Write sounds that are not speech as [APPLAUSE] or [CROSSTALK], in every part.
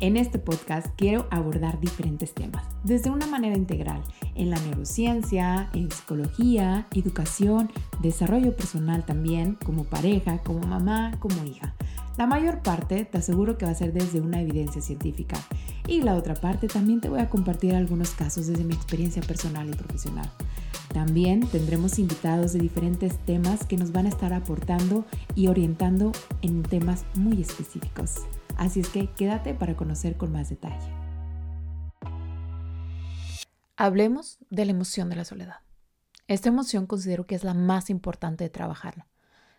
En este podcast quiero abordar diferentes temas, desde una manera integral, en la neurociencia, en psicología, educación, desarrollo personal también, como pareja, como mamá, como hija. La mayor parte te aseguro que va a ser desde una evidencia científica y la otra parte también te voy a compartir algunos casos desde mi experiencia personal y profesional. También tendremos invitados de diferentes temas que nos van a estar aportando y orientando en temas muy específicos. Así es que quédate para conocer con más detalle. Hablemos de la emoción de la soledad. Esta emoción considero que es la más importante de trabajarla.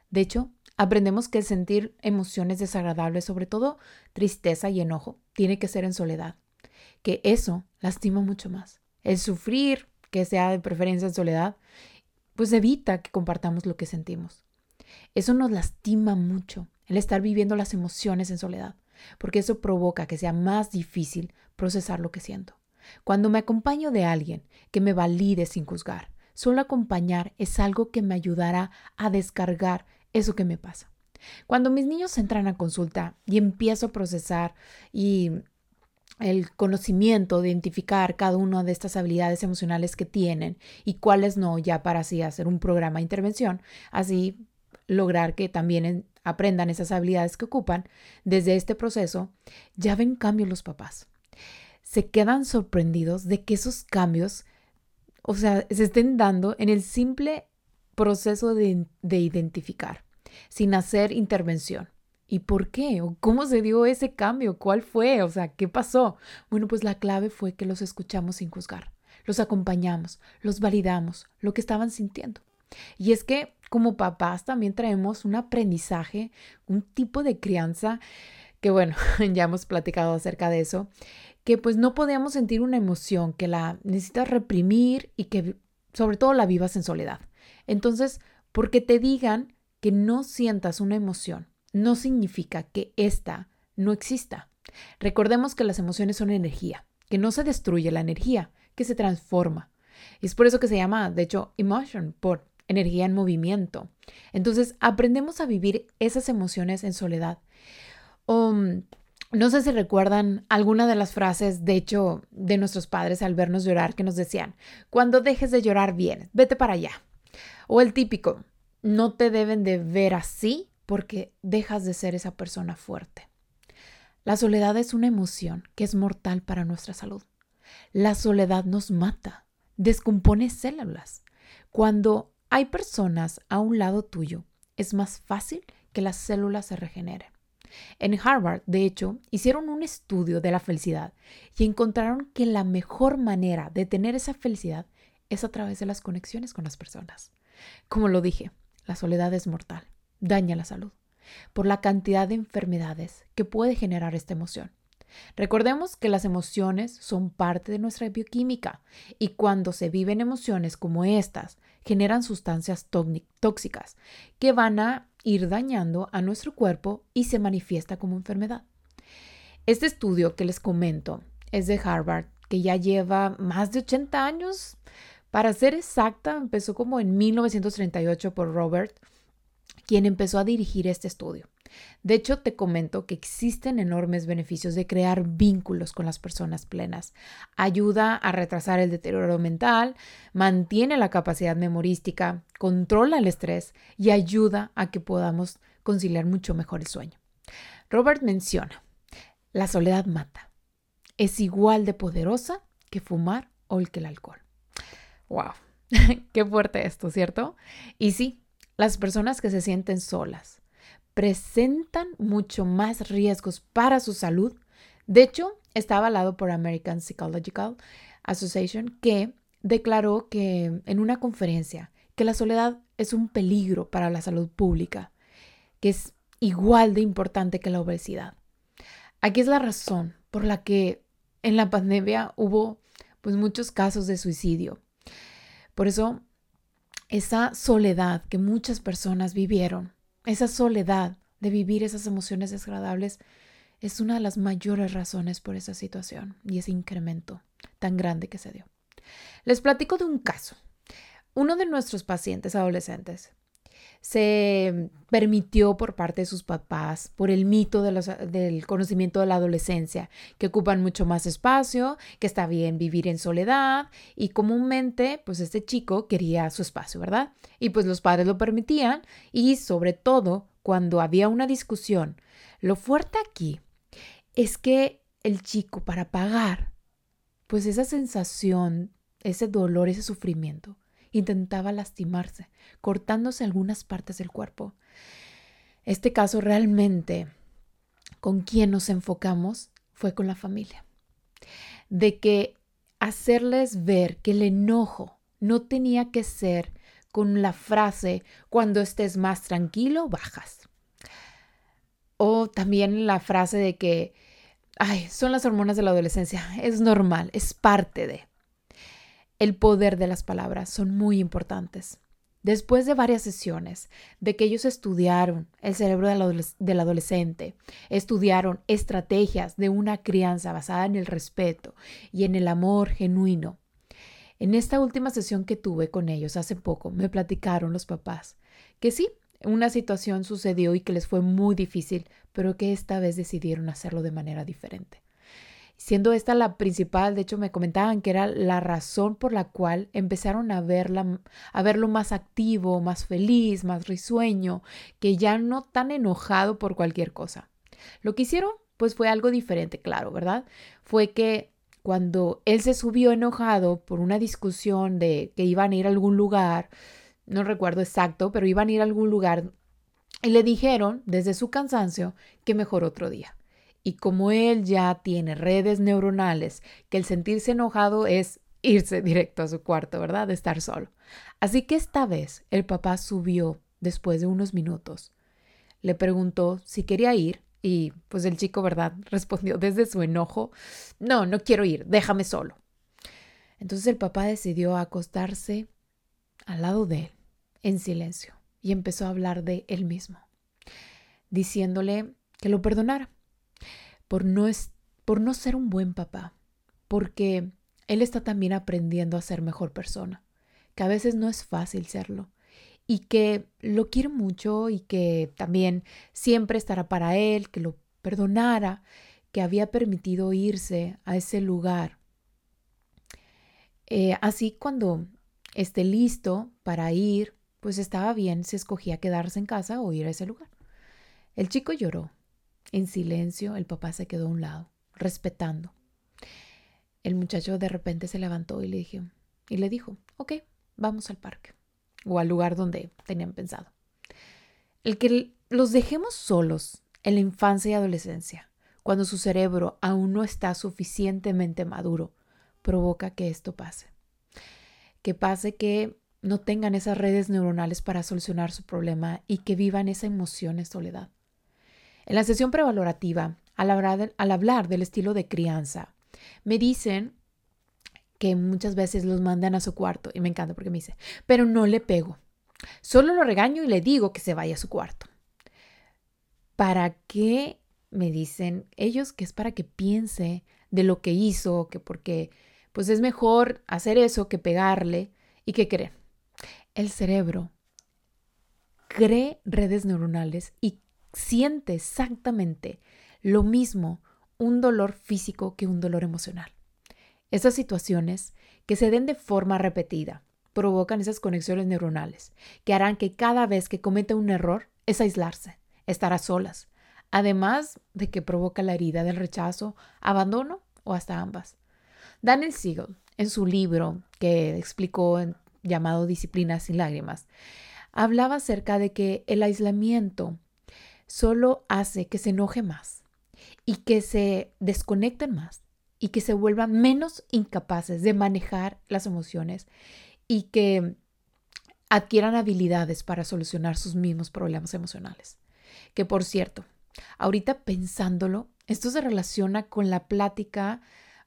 De hecho, aprendemos que sentir emociones desagradables, sobre todo tristeza y enojo, tiene que ser en soledad, que eso lastima mucho más. El sufrir, que sea de preferencia en soledad, pues evita que compartamos lo que sentimos. Eso nos lastima mucho, el estar viviendo las emociones en soledad porque eso provoca que sea más difícil procesar lo que siento. Cuando me acompaño de alguien que me valide sin juzgar, solo acompañar es algo que me ayudará a descargar eso que me pasa. Cuando mis niños entran a consulta y empiezo a procesar y el conocimiento de identificar cada una de estas habilidades emocionales que tienen y cuáles no, ya para así hacer un programa de intervención, así lograr que también aprendan esas habilidades que ocupan, desde este proceso, ya ven cambios los papás. Se quedan sorprendidos de que esos cambios, o sea, se estén dando en el simple proceso de, de identificar, sin hacer intervención. ¿Y por qué? ¿O cómo se dio ese cambio? ¿Cuál fue? O sea, ¿qué pasó? Bueno, pues la clave fue que los escuchamos sin juzgar, los acompañamos, los validamos, lo que estaban sintiendo. Y es que como papás también traemos un aprendizaje, un tipo de crianza que bueno, [LAUGHS] ya hemos platicado acerca de eso, que pues no podíamos sentir una emoción, que la necesitas reprimir y que sobre todo la vivas en soledad. Entonces, porque te digan que no sientas una emoción, no significa que ésta no exista. Recordemos que las emociones son energía, que no se destruye la energía, que se transforma. Y es por eso que se llama, de hecho, emotion, por energía en movimiento. Entonces, aprendemos a vivir esas emociones en soledad. Um, no sé si recuerdan alguna de las frases, de hecho, de nuestros padres al vernos llorar que nos decían, cuando dejes de llorar bien, vete para allá. O el típico, no te deben de ver así porque dejas de ser esa persona fuerte. La soledad es una emoción que es mortal para nuestra salud. La soledad nos mata, descompone células. Cuando hay personas a un lado tuyo, es más fácil que las células se regeneren. En Harvard, de hecho, hicieron un estudio de la felicidad y encontraron que la mejor manera de tener esa felicidad es a través de las conexiones con las personas. Como lo dije, la soledad es mortal, daña la salud, por la cantidad de enfermedades que puede generar esta emoción. Recordemos que las emociones son parte de nuestra bioquímica y cuando se viven emociones como estas, generan sustancias tóxicas que van a ir dañando a nuestro cuerpo y se manifiesta como enfermedad. Este estudio que les comento es de Harvard, que ya lleva más de 80 años. Para ser exacta, empezó como en 1938 por Robert, quien empezó a dirigir este estudio. De hecho, te comento que existen enormes beneficios de crear vínculos con las personas plenas. Ayuda a retrasar el deterioro mental, mantiene la capacidad memorística, controla el estrés y ayuda a que podamos conciliar mucho mejor el sueño. Robert menciona, la soledad mata. Es igual de poderosa que fumar o que el alcohol. ¡Wow! [LAUGHS] Qué fuerte esto, ¿cierto? Y sí, las personas que se sienten solas, presentan mucho más riesgos para su salud. De hecho, está avalado por American Psychological Association que declaró que en una conferencia que la soledad es un peligro para la salud pública, que es igual de importante que la obesidad. Aquí es la razón por la que en la pandemia hubo pues muchos casos de suicidio. Por eso esa soledad que muchas personas vivieron esa soledad de vivir esas emociones desagradables es una de las mayores razones por esa situación y ese incremento tan grande que se dio. Les platico de un caso. Uno de nuestros pacientes adolescentes se permitió por parte de sus papás, por el mito del conocimiento de la adolescencia, que ocupan mucho más espacio, que está bien vivir en soledad y comúnmente pues este chico quería su espacio, ¿verdad? Y pues los padres lo permitían y sobre todo cuando había una discusión. Lo fuerte aquí es que el chico para pagar pues esa sensación, ese dolor, ese sufrimiento, intentaba lastimarse, cortándose algunas partes del cuerpo. Este caso realmente, con quien nos enfocamos, fue con la familia. De que hacerles ver que el enojo no tenía que ser con la frase, cuando estés más tranquilo, bajas. O también la frase de que, ay, son las hormonas de la adolescencia, es normal, es parte de el poder de las palabras son muy importantes. Después de varias sesiones, de que ellos estudiaron el cerebro del, adolescente, estudiaron estrategias de una crianza basada en el respeto y en el amor genuino, en esta última sesión que tuve con ellos hace poco, me platicaron los papás que sí, una situación sucedió y que les fue muy difícil, pero que esta vez decidieron hacerlo de manera diferente siendo esta la principal, de hecho me comentaban que era la razón por la cual empezaron a, verla, a verlo más activo, más feliz, más risueño, que ya no tan enojado por cualquier cosa. Lo que hicieron pues fue algo diferente, claro, ¿verdad? Fue que cuando él se subió enojado por una discusión de que iban a ir a algún lugar, no recuerdo exacto, pero iban a ir a algún lugar y le dijeron desde su cansancio que mejor otro día. Y como él ya tiene redes neuronales, que el sentirse enojado es irse [LAUGHS] directo a su cuarto, ¿verdad? De estar solo. Así que esta vez el papá subió después de unos minutos. Le preguntó si quería ir y pues el chico, ¿verdad? [LAUGHS] Respondió desde su enojo, no, no quiero ir, déjame solo. Entonces el papá decidió acostarse al lado de él, en silencio, y empezó a hablar de él mismo, diciéndole que lo perdonara, por no, es, por no ser un buen papá, porque él está también aprendiendo a ser mejor persona, que a veces no es fácil serlo y que lo quiere mucho y que también siempre estará para él, que lo perdonara, que había permitido irse a ese lugar. Eh, así cuando esté listo para ir, pues estaba bien si escogía quedarse en casa o ir a ese lugar. El chico lloró en silencio, el papá se quedó a un lado, respetando. El muchacho de repente se levantó y le, dije, y le dijo, ok, vamos al parque o al lugar donde tenían pensado. El que los dejemos solos en la infancia y adolescencia, cuando su cerebro aún no está suficientemente maduro, provoca que esto pase. Que pase que no tengan esas redes neuronales para solucionar su problema y que vivan esa emoción de soledad. En la sesión prevalorativa, al hablar, del estilo de crianza, me dicen que muchas veces los mandan a su cuarto y me encanta porque me dice, pero no le pego. Solo lo regaño y le digo que se vaya a su cuarto. ¿Para qué? Me dicen ellos que es para que piense de lo que hizo, que porque pues es mejor hacer eso que pegarle y que creen. El cerebro cree redes neuronales y siente exactamente lo mismo un dolor físico que un dolor emocional. Esas situaciones que se den de forma repetida provocan esas conexiones neuronales que harán que cada vez que cometa un error es aislarse, estar a solas, además de que provoca la herida del rechazo, abandono o hasta ambas. Daniel Siegel, en su libro que explicó llamado Disciplina sin lágrimas, hablaba acerca de que el aislamiento solo hace que se enoje más y que se desconecten más y que se vuelvan menos incapaces de manejar las emociones y que adquieran habilidades para solucionar sus mismos problemas emocionales. Que por cierto, ahorita pensándolo, esto se relaciona con la plática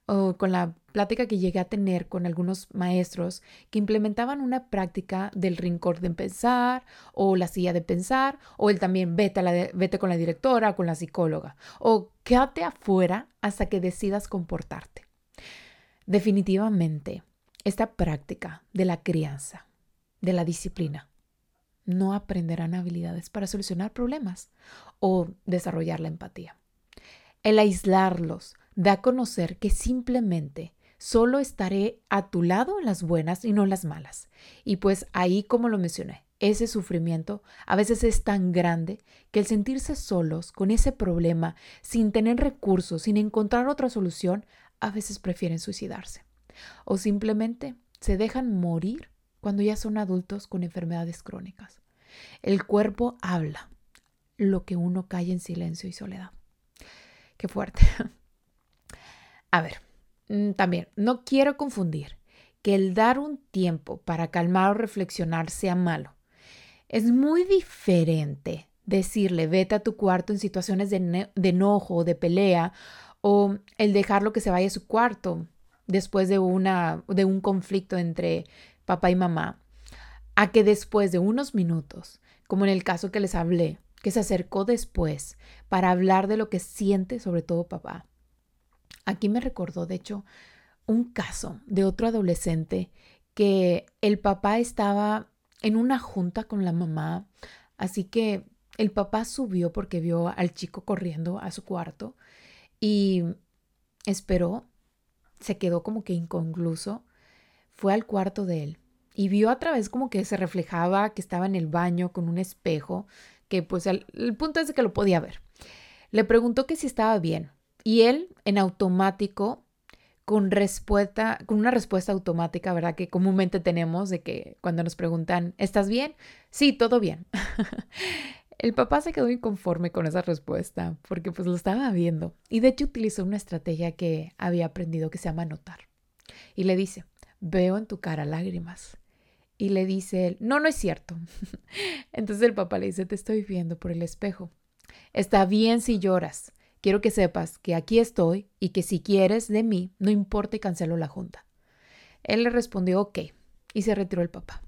o con la plática que llegué a tener con algunos maestros que implementaban una práctica del rincón de pensar o la silla de pensar o el también vete, la vete con la directora o con la psicóloga o quédate afuera hasta que decidas comportarte. Definitivamente, esta práctica de la crianza, de la disciplina, no aprenderán habilidades para solucionar problemas o desarrollar la empatía. El aislarlos da a conocer que simplemente solo estaré a tu lado en las buenas y no las malas. Y pues ahí, como lo mencioné, ese sufrimiento a veces es tan grande que el sentirse solos con ese problema, sin tener recursos, sin encontrar otra solución, a veces prefieren suicidarse. O simplemente se dejan morir cuando ya son adultos con enfermedades crónicas. El cuerpo habla lo que uno calla en silencio y soledad. Qué fuerte. [LAUGHS] A ver, también, no quiero confundir que el dar un tiempo para calmar o reflexionar sea malo. Es muy diferente decirle vete a tu cuarto en situaciones de, enojo o de pelea o el dejarlo que se vaya a su cuarto después de, una, de un conflicto entre papá y mamá, a que después de unos minutos, como en el caso que les hablé, que se acercó después para hablar de lo que siente sobre todo papá. Aquí me recordó, de hecho, un caso de otro adolescente que el papá estaba en una junta con la mamá, así que el papá subió porque vio al chico corriendo a su cuarto y esperó, se quedó como que inconcluso, fue al cuarto de él y vio a través como que se reflejaba que estaba en el baño con un espejo, que pues el, punto es de que lo podía ver. Le preguntó que si estaba bien y él en automático con respuesta, con una respuesta automática, ¿verdad? Que comúnmente tenemos de que cuando nos preguntan, ¿estás bien? Sí, todo bien. [LAUGHS] El papá se quedó inconforme con esa respuesta porque pues lo estaba viendo y de hecho utilizó una estrategia que había aprendido que se llama notar. Y le dice, veo en tu cara lágrimas. Y le dice él, no, no es cierto. [LAUGHS] Entonces el papá le dice, te estoy viendo por el espejo. Está bien si lloras. Quiero que sepas que aquí estoy y que si quieres de mí, no importa y cancelo la junta. Él le respondió, ok, y se retiró el papá.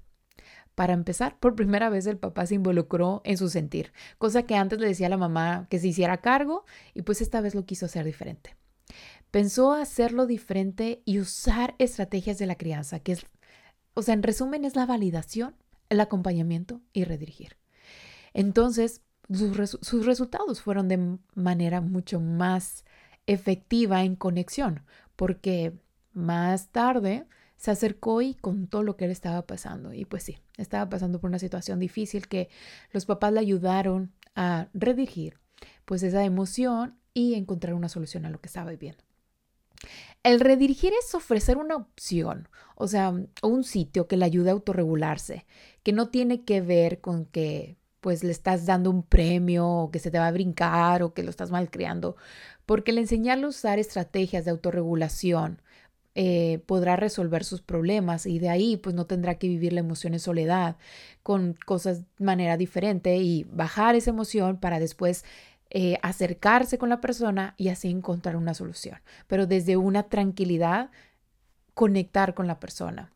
Para empezar, por primera vez el papá se involucró en su sentir, cosa que antes le decía a la mamá que se hiciera cargo y pues esta vez lo quiso hacer diferente. Pensó hacerlo diferente y usar estrategias de la crianza, que es, o sea, en resumen es la validación, el acompañamiento y redirigir. Entonces, sus, resultados fueron de manera mucho más efectiva en conexión, porque más tarde se acercó y contó lo que él estaba pasando. Y pues sí, estaba pasando por una situación difícil que los papás le ayudaron a redirigir pues esa emoción y encontrar una solución a lo que estaba viviendo. El redirigir es ofrecer una opción, o sea, un sitio que le ayude a autorregularse, que no tiene que ver con que pues le estás dando un premio o que se te va a brincar o que lo estás malcriando, porque el enseñarle a usar estrategias de autorregulación eh, podrá resolver sus problemas y de ahí pues no tendrá que vivir la emoción en soledad con cosas de manera diferente y bajar esa emoción para después eh, acercarse con la persona y así encontrar una solución, pero desde una tranquilidad conectar con la persona.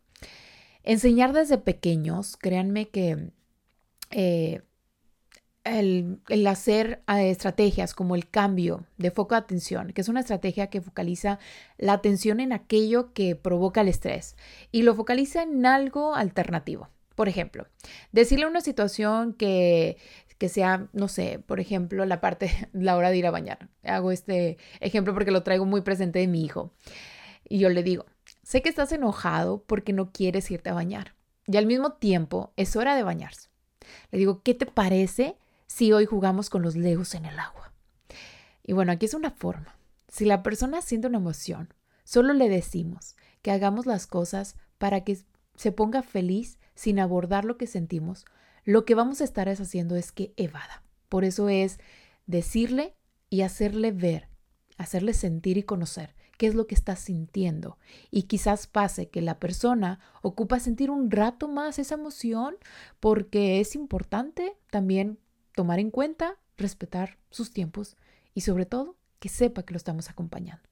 Enseñar desde pequeños, créanme que eh, el, hacer eh, estrategias como el cambio de foco de atención, que es una estrategia que focaliza la atención en aquello que provoca el estrés y lo focaliza en algo alternativo. Por ejemplo, decirle una situación que, que sea, no sé, por ejemplo, la parte, [LAUGHS] la hora de ir a bañar. Hago este ejemplo porque lo traigo muy presente de mi hijo. Y yo le digo, sé que estás enojado porque no quieres irte a bañar. Y al mismo tiempo es hora de bañarse. Le digo, ¿qué te parece si hoy jugamos con los legos en el agua. Y bueno, aquí es una forma. Si la persona siente una emoción, solo le decimos que hagamos las cosas para que se ponga feliz sin abordar lo que sentimos, lo que vamos a estar haciendo es que evada. Por eso es decirle y hacerle ver, hacerle sentir y conocer qué es lo que está sintiendo. Y quizás pase que la persona ocupa sentir un rato más esa emoción porque es importante también tomar en cuenta, respetar sus tiempos y sobre todo que sepa que lo estamos acompañando.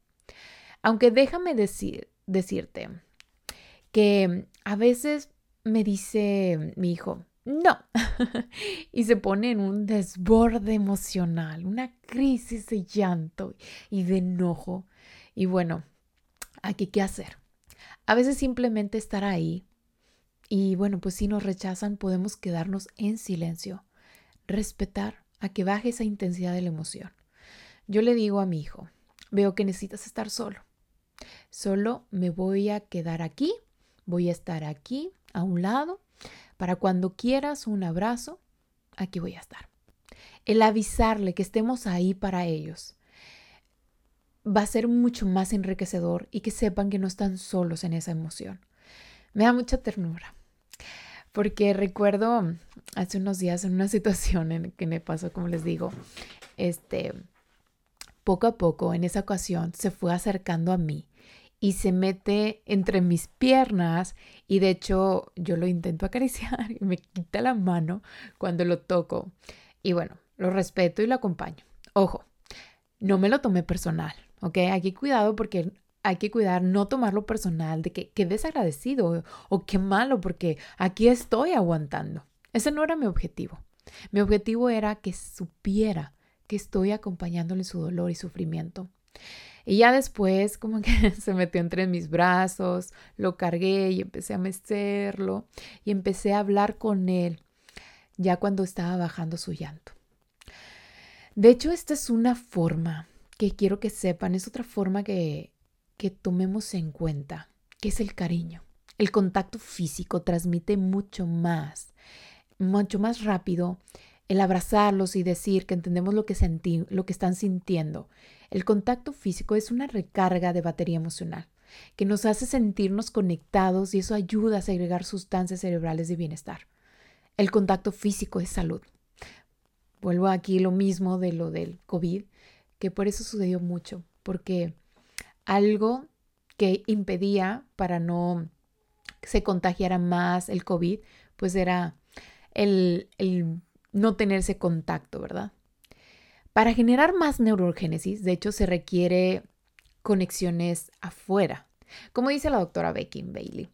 Aunque déjame decir, decirte que a veces me dice mi hijo, no, [LAUGHS] y se pone en un desborde emocional, una crisis de llanto y de enojo. Y bueno, aquí qué hacer. A veces simplemente estar ahí Y bueno, pues si nos rechazan podemos quedarnos en silencio, respetar a que baje esa intensidad de la emoción. Yo le digo a mi hijo, veo que necesitas estar solo. Solo me voy a quedar aquí, voy a estar aquí a un lado, para cuando quieras un abrazo, aquí voy a estar. El avisarle que estemos ahí para ellos va a ser mucho más enriquecedor y que sepan que no están solos en esa emoción. Me da mucha ternura. Porque recuerdo hace unos días en una [LAUGHS] situación en que me pasó, como les digo, este, poco a poco en esa ocasión se fue acercando a mí y se mete entre mis piernas y de hecho yo lo intento acariciar y me quita la mano cuando lo toco. Y bueno, lo respeto y lo acompaño. Ojo, no me lo tomé personal, ¿ok? Hay cuidado porque hay que cuidar no tomarlo personal de que qué desagradecido o qué malo porque aquí estoy aguantando. Ese no era mi objetivo. Mi objetivo era que supiera que estoy acompañándole su dolor y sufrimiento. Y ya después como que [LAUGHS] se metió entre mis brazos, lo cargué y empecé a mecerlo y empecé a hablar con él ya cuando estaba bajando su llanto. De hecho, esta es una forma que quiero que sepan, es otra forma que, que tomemos en cuenta, que es el cariño. El contacto físico transmite mucho más, mucho más rápido el abrazarlos y decir que entendemos lo que, sentí, lo que están sintiendo. El contacto físico es una recarga de batería emocional que nos hace sentirnos conectados y eso ayuda a segregar sustancias cerebrales de bienestar. El contacto físico es salud. Vuelvo aquí lo mismo de lo del COVID, que por eso sucedió mucho, porque algo que impedía para no se contagiara más el COVID, pues era el, el no tenerse contacto, ¿verdad? Para generar más neurogénesis, de hecho, se requiere conexiones afuera. Como dice la doctora Becky Bailey,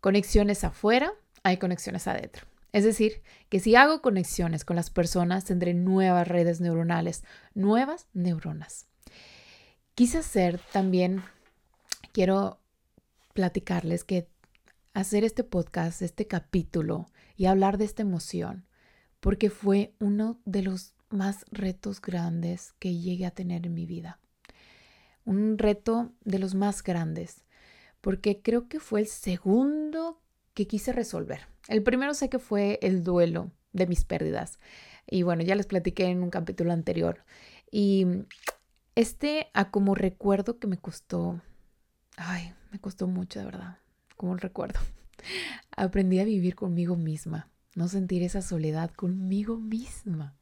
conexiones afuera, hay conexiones adentro. Es decir, que si hago conexiones con las personas, tendré nuevas redes neuronales, nuevas neuronas. Quise hacer también, quiero platicarles que hacer este podcast, este capítulo y hablar de esta emoción porque fue uno de los más retos grandes que llegué a tener en mi vida. Un reto de los más grandes, porque creo que fue el segundo que quise resolver. El primero sé que fue el duelo de mis pérdidas. Y bueno, ya les platiqué en un capítulo anterior. Y este, a como recuerdo que me costó, ay, me costó mucho de verdad, como recuerdo. [LAUGHS] Aprendí a vivir conmigo misma no sentir esa soledad conmigo misma.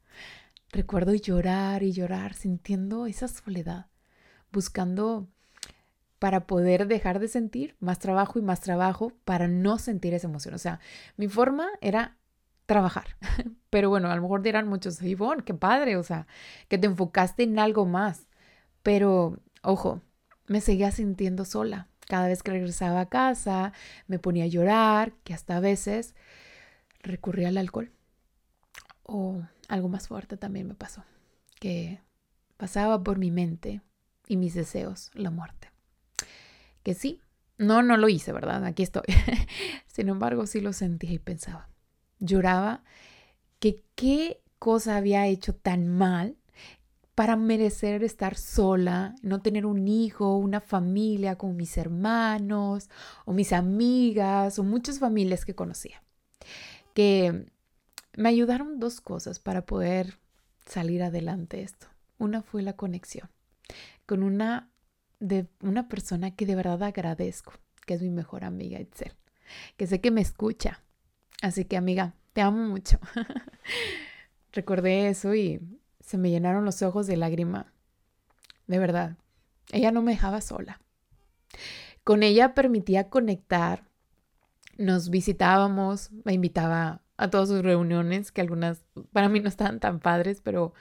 Recuerdo llorar y llorar sintiendo esa soledad, buscando para poder dejar de sentir más trabajo y más trabajo para no sentir esa emoción. O sea, mi forma era trabajar. [LAUGHS] Pero bueno, a lo mejor dirán muchos, Ivonne, qué padre, o sea, que te enfocaste en algo más. Pero, ojo, me seguía sintiendo sola. Cada vez que regresaba a casa, me ponía a llorar, que hasta a veces recurrí al alcohol. O algo más fuerte también me pasó, que pasaba por mi mente y mis deseos la muerte. Que sí, no, no lo hice, ¿verdad? Aquí estoy. [LAUGHS] Sin embargo, sí lo sentía y pensaba. Lloraba que qué cosa había hecho tan mal para merecer estar sola, no tener un hijo, una familia como mis hermanos o mis amigas o muchas familias que conocía que me ayudaron dos cosas para poder salir adelante esto. Una fue la conexión con una de una persona que de verdad agradezco, que es mi mejor amiga Itzel, que sé que me escucha. Así que amiga, te amo mucho. [LAUGHS] Recordé eso y se me llenaron los ojos de lágrima. De verdad, ella no me dejaba sola. Con ella permitía conectar nos visitábamos, me invitaba a todas sus reuniones, que algunas para mí no estaban tan padres, pero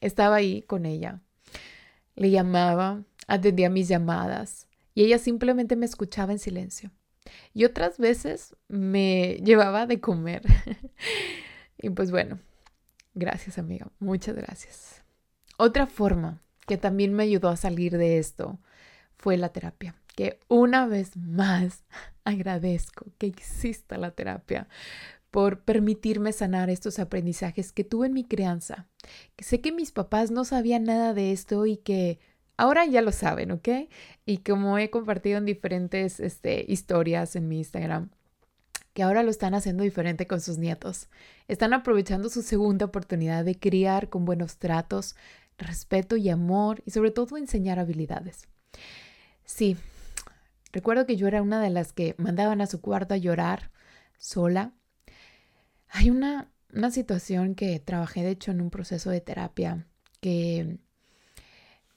estaba ahí con ella. Le llamaba, atendía mis llamadas y ella simplemente me escuchaba en silencio. Y otras veces me llevaba de comer. [LAUGHS] y pues bueno, gracias amiga, muchas gracias. Otra forma que también me ayudó a salir de esto fue la terapia que una vez más [LAUGHS] agradezco que exista la terapia por permitirme sanar estos aprendizajes que tuve en mi crianza. Sé que mis papás no sabían nada de esto y que ahora ya lo saben, ¿ok? Y como he compartido en diferentes este, historias en mi Instagram, que ahora lo están haciendo diferente con sus nietos. Están aprovechando su segunda oportunidad de criar con buenos tratos, respeto y amor y sobre todo enseñar habilidades. Sí, recuerdo que yo era una de las que mandaban a su cuarto a llorar sola. Hay una, una situación que trabajé de hecho en un proceso de terapia que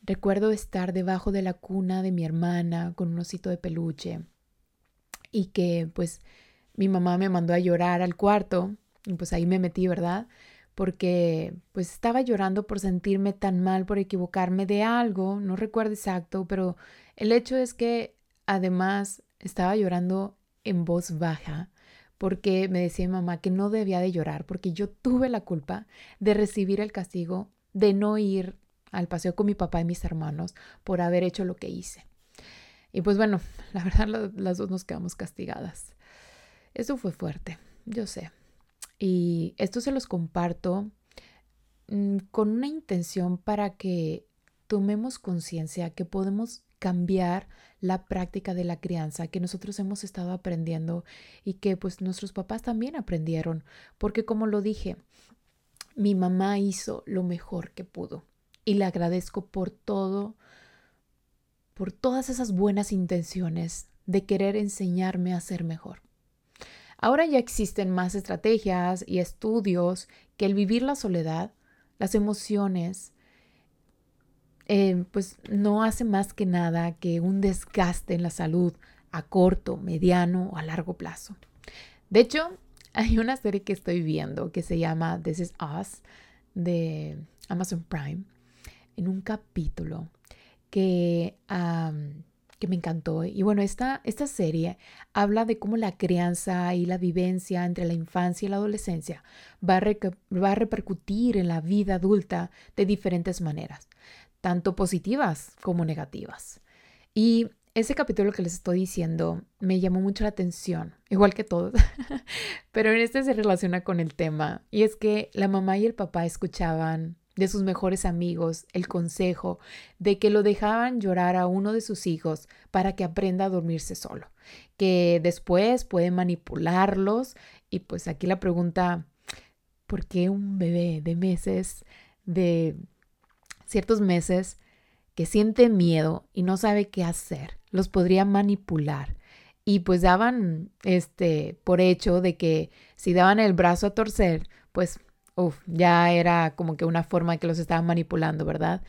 recuerdo estar debajo de la cuna de mi hermana con un osito de peluche y que pues mi mamá me mandó a llorar al cuarto y pues ahí me metí, ¿verdad? Porque pues estaba llorando por sentirme tan mal, por equivocarme de algo, no recuerdo exacto, pero el hecho es que además estaba llorando en voz baja porque me decía mi mamá que no debía de llorar porque yo tuve la culpa de recibir el castigo de no ir al paseo con mi papá y mis hermanos por haber hecho lo que hice. Y pues bueno, la verdad las dos nos quedamos castigadas. Eso fue fuerte, yo sé. Y esto se los comparto mm, con una intención para que tomemos conciencia que podemos cambiar la práctica de la crianza que nosotros hemos estado aprendiendo y que pues nuestros papás también aprendieron, porque como lo dije, mi mamá hizo lo mejor que pudo y le agradezco por todo, por todas esas buenas intenciones de querer enseñarme a ser mejor. Ahora ya existen más estrategias y estudios que el vivir la soledad, las emociones, eh, pues no hace más que nada que un desgaste en la salud a corto, mediano o a largo plazo. De hecho, [LAUGHS] hay una serie que estoy viendo que se llama This Is Us de Amazon Prime, en un capítulo que que me encantó. Y bueno, esta, esta serie habla de cómo la crianza y la vivencia entre la infancia y la adolescencia va a, va a repercutir en la vida adulta de diferentes maneras, tanto positivas como negativas. Y ese capítulo que les estoy diciendo me llamó mucho la atención, igual que todos, [LAUGHS] pero en este se relaciona con el tema, y es que la mamá y el papá escuchaban de sus mejores amigos el consejo de que lo dejaban llorar a uno de sus hijos para que aprenda a dormirse solo, que después puede manipularlos y pues aquí la pregunta, ¿por qué un bebé de meses, de ciertos meses, que siente miedo y no sabe qué hacer, los podría manipular? Y pues daban este por hecho de que si daban el brazo a torcer, pues ya era como que una forma que los estaban manipulando, ¿verdad?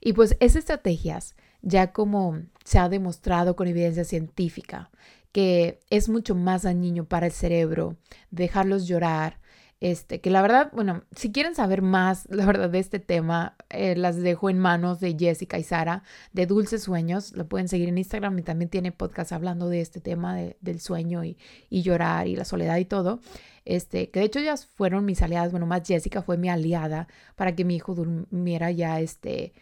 Y pues esas estrategias, ya como se ha demostrado con evidencia científica, que es mucho más dañino para el cerebro dejarlos llorar, este, que la verdad, bueno, si quieren saber más, la verdad, de este tema, eh, las dejo en manos de Jessica y Sara de Dulces Sueños. Lo pueden seguir en Instagram y también tiene podcast hablando de este tema del sueño y, y, llorar y la soledad y todo. Este, que de hecho ellas fueron mis aliadas, bueno, más Jessica fue mi aliada para que mi hijo durmiera ya, este,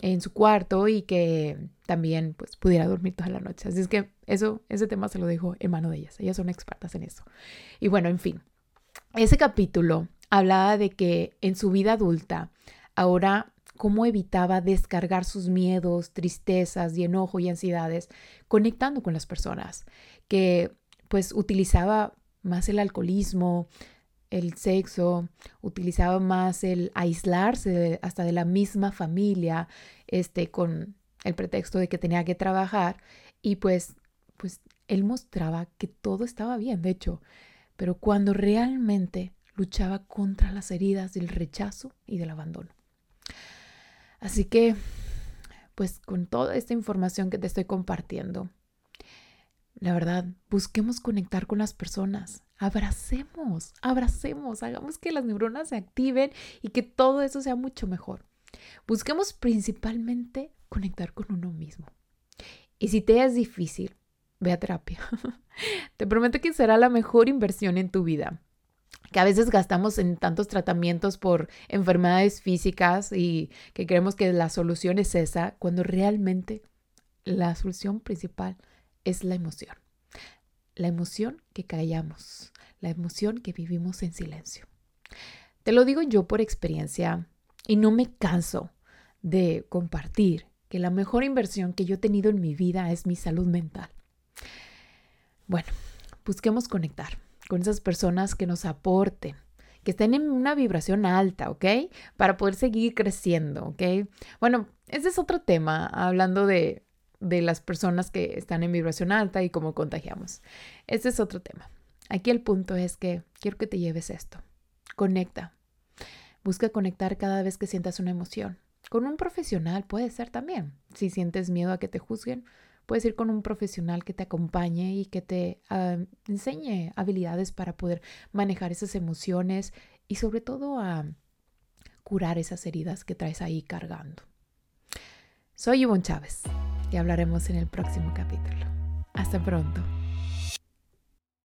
en su cuarto y que también pues pudiera dormir toda la noche. Así es que eso, ese tema se lo dejo en mano de ellas. Ellas son expertas en eso. Y bueno, en fin ese capítulo hablaba de que en su vida adulta, ahora cómo evitaba descargar sus miedos, tristezas y enojo y ansiedades conectando con las personas, que pues utilizaba más el alcoholismo, el sexo, utilizaba más el aislarse hasta de la misma familia, este, con el pretexto de que tenía que trabajar y pues, pues él mostraba que todo estaba bien, de hecho, pero cuando realmente luchaba contra las heridas del rechazo y del abandono. Así que, pues con toda esta información que te estoy compartiendo, la verdad, busquemos conectar con las personas, abracemos, abracemos, hagamos que las neuronas se activen y que todo eso sea mucho mejor. Busquemos principalmente conectar con uno mismo. Y si te es difícil, ve a terapia. [LAUGHS] Te prometo que será la mejor inversión en tu vida. Que a veces gastamos en tantos tratamientos por enfermedades físicas y que creemos que la solución es esa, cuando realmente la solución principal es la emoción. La emoción que callamos, la emoción que vivimos en silencio. Te lo digo yo por experiencia y no me canso de compartir que la mejor inversión que yo he tenido en mi vida es mi salud mental. Bueno, busquemos conectar con esas personas que nos aporten, que estén en una vibración alta, ¿ok? Para poder seguir creciendo, ¿ok? Bueno, ese es otro tema, hablando de, de las personas que están en vibración alta y cómo contagiamos. Ese es otro tema. Aquí el punto es que quiero que te lleves esto. Conecta. Busca conectar cada vez que sientas una emoción. Con un profesional puede ser también. Si sientes miedo a que te juzguen, puedes ir con un profesional que te acompañe y que te ah, enseñe habilidades para poder manejar esas emociones y sobre todo a curar esas heridas que traes ahí cargando. Soy Ivonne Chávez y hablaremos en el próximo capítulo. Hasta pronto.